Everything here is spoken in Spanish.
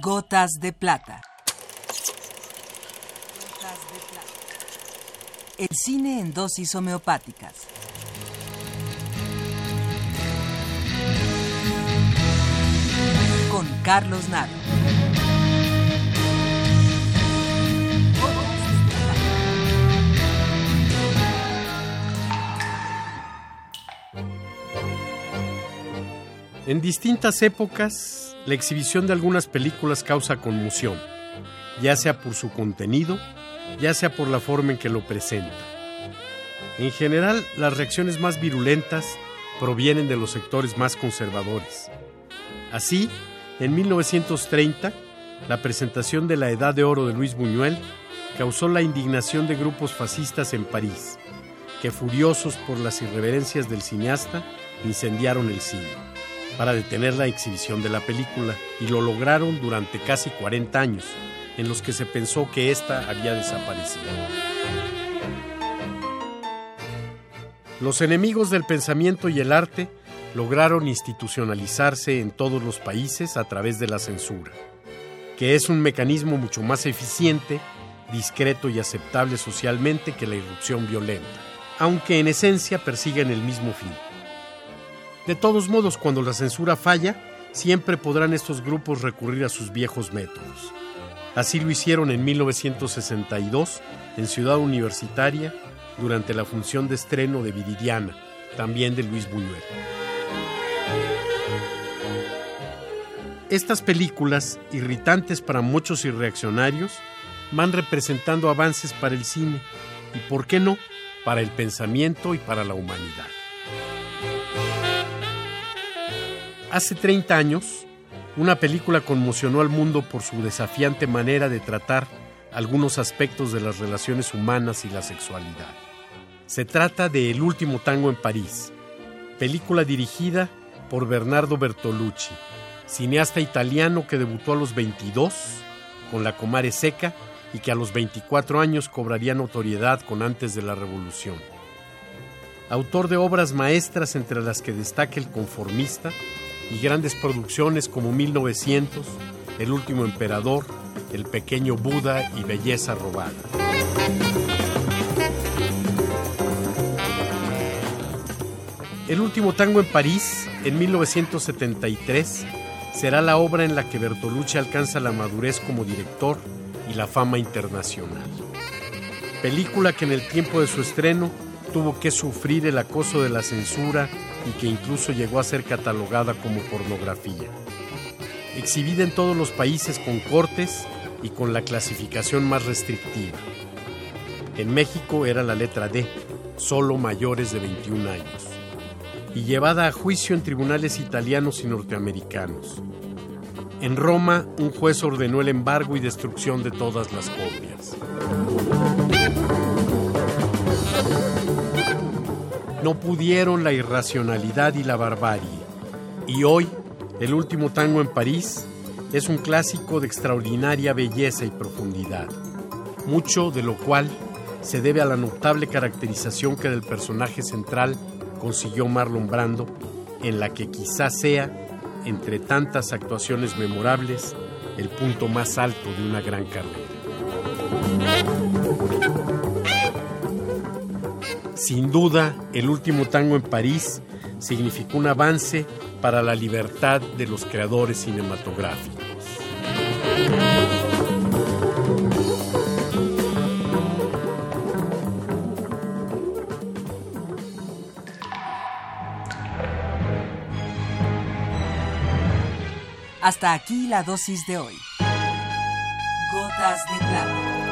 Gotas de plata. El cine en dosis homeopáticas. Con Carlos Naro. En distintas épocas, la exhibición de algunas películas causa conmoción, ya sea por su contenido, ya sea por la forma en que lo presenta. En general, las reacciones más virulentas provienen de los sectores más conservadores. Así, en 1930, la presentación de La Edad de Oro de Luis Buñuel causó la indignación de grupos fascistas en París, que furiosos por las irreverencias del cineasta, incendiaron el cine para detener la exhibición de la película y lo lograron durante casi 40 años, en los que se pensó que ésta había desaparecido. Los enemigos del pensamiento y el arte lograron institucionalizarse en todos los países a través de la censura, que es un mecanismo mucho más eficiente, discreto y aceptable socialmente que la irrupción violenta, aunque en esencia persiguen el mismo fin. De todos modos, cuando la censura falla, siempre podrán estos grupos recurrir a sus viejos métodos. Así lo hicieron en 1962 en Ciudad Universitaria durante la función de estreno de Viridiana, también de Luis Buñuel. Estas películas, irritantes para muchos y reaccionarios, van representando avances para el cine y, por qué no, para el pensamiento y para la humanidad. Hace 30 años, una película conmocionó al mundo por su desafiante manera de tratar algunos aspectos de las relaciones humanas y la sexualidad. Se trata de El último tango en París, película dirigida por Bernardo Bertolucci, cineasta italiano que debutó a los 22 con La Comare Seca y que a los 24 años cobraría notoriedad con Antes de la Revolución. Autor de obras maestras entre las que destaca El Conformista, y grandes producciones como 1900, El último emperador, El pequeño Buda y Belleza robada. El último tango en París, en 1973, será la obra en la que Bertolucci alcanza la madurez como director y la fama internacional. Película que en el tiempo de su estreno tuvo que sufrir el acoso de la censura y que incluso llegó a ser catalogada como pornografía. Exhibida en todos los países con cortes y con la clasificación más restrictiva. En México era la letra D, solo mayores de 21 años, y llevada a juicio en tribunales italianos y norteamericanos. En Roma, un juez ordenó el embargo y destrucción de todas las copias. No pudieron la irracionalidad y la barbarie. Y hoy, el último tango en París es un clásico de extraordinaria belleza y profundidad, mucho de lo cual se debe a la notable caracterización que del personaje central consiguió Marlon Brando, en la que quizás sea, entre tantas actuaciones memorables, el punto más alto de una gran carrera. Sin duda, el último tango en París significó un avance para la libertad de los creadores cinematográficos. Hasta aquí la dosis de hoy. Gotas de plata